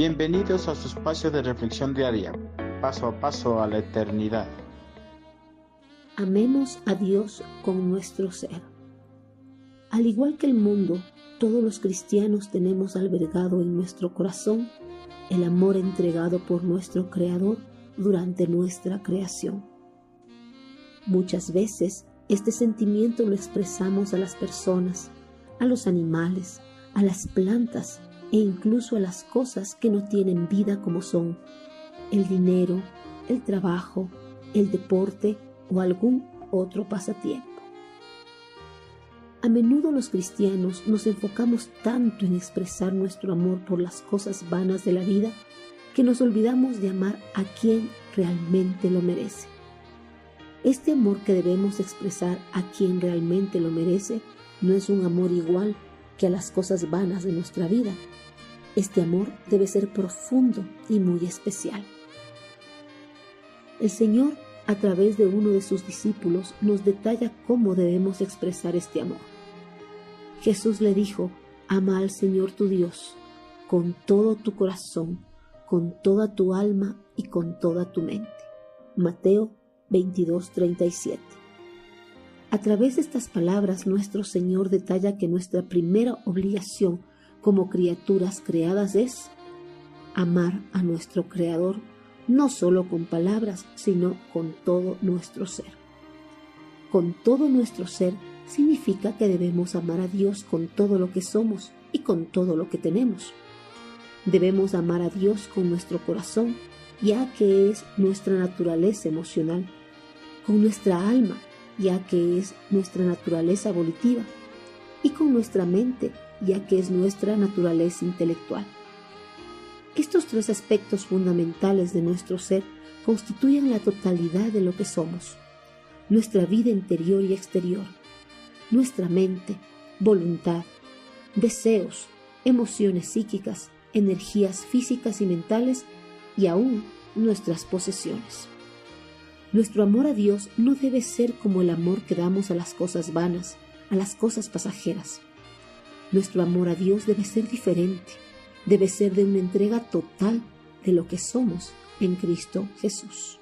Bienvenidos a su espacio de reflexión diaria, paso a paso a la eternidad. Amemos a Dios con nuestro ser. Al igual que el mundo, todos los cristianos tenemos albergado en nuestro corazón el amor entregado por nuestro Creador durante nuestra creación. Muchas veces este sentimiento lo expresamos a las personas, a los animales, a las plantas e incluso a las cosas que no tienen vida como son el dinero, el trabajo, el deporte o algún otro pasatiempo. A menudo los cristianos nos enfocamos tanto en expresar nuestro amor por las cosas vanas de la vida que nos olvidamos de amar a quien realmente lo merece. Este amor que debemos expresar a quien realmente lo merece no es un amor igual que a las cosas vanas de nuestra vida. Este amor debe ser profundo y muy especial. El Señor, a través de uno de sus discípulos, nos detalla cómo debemos expresar este amor. Jesús le dijo, ama al Señor tu Dios con todo tu corazón, con toda tu alma y con toda tu mente. Mateo 22:37. A través de estas palabras nuestro Señor detalla que nuestra primera obligación como criaturas creadas es amar a nuestro Creador no solo con palabras, sino con todo nuestro ser. Con todo nuestro ser significa que debemos amar a Dios con todo lo que somos y con todo lo que tenemos. Debemos amar a Dios con nuestro corazón, ya que es nuestra naturaleza emocional, con nuestra alma, ya que es nuestra naturaleza volitiva, y con nuestra mente, ya que es nuestra naturaleza intelectual. Estos tres aspectos fundamentales de nuestro ser constituyen la totalidad de lo que somos, nuestra vida interior y exterior, nuestra mente, voluntad, deseos, emociones psíquicas, energías físicas y mentales y aún nuestras posesiones. Nuestro amor a Dios no debe ser como el amor que damos a las cosas vanas, a las cosas pasajeras. Nuestro amor a Dios debe ser diferente, debe ser de una entrega total de lo que somos en Cristo Jesús.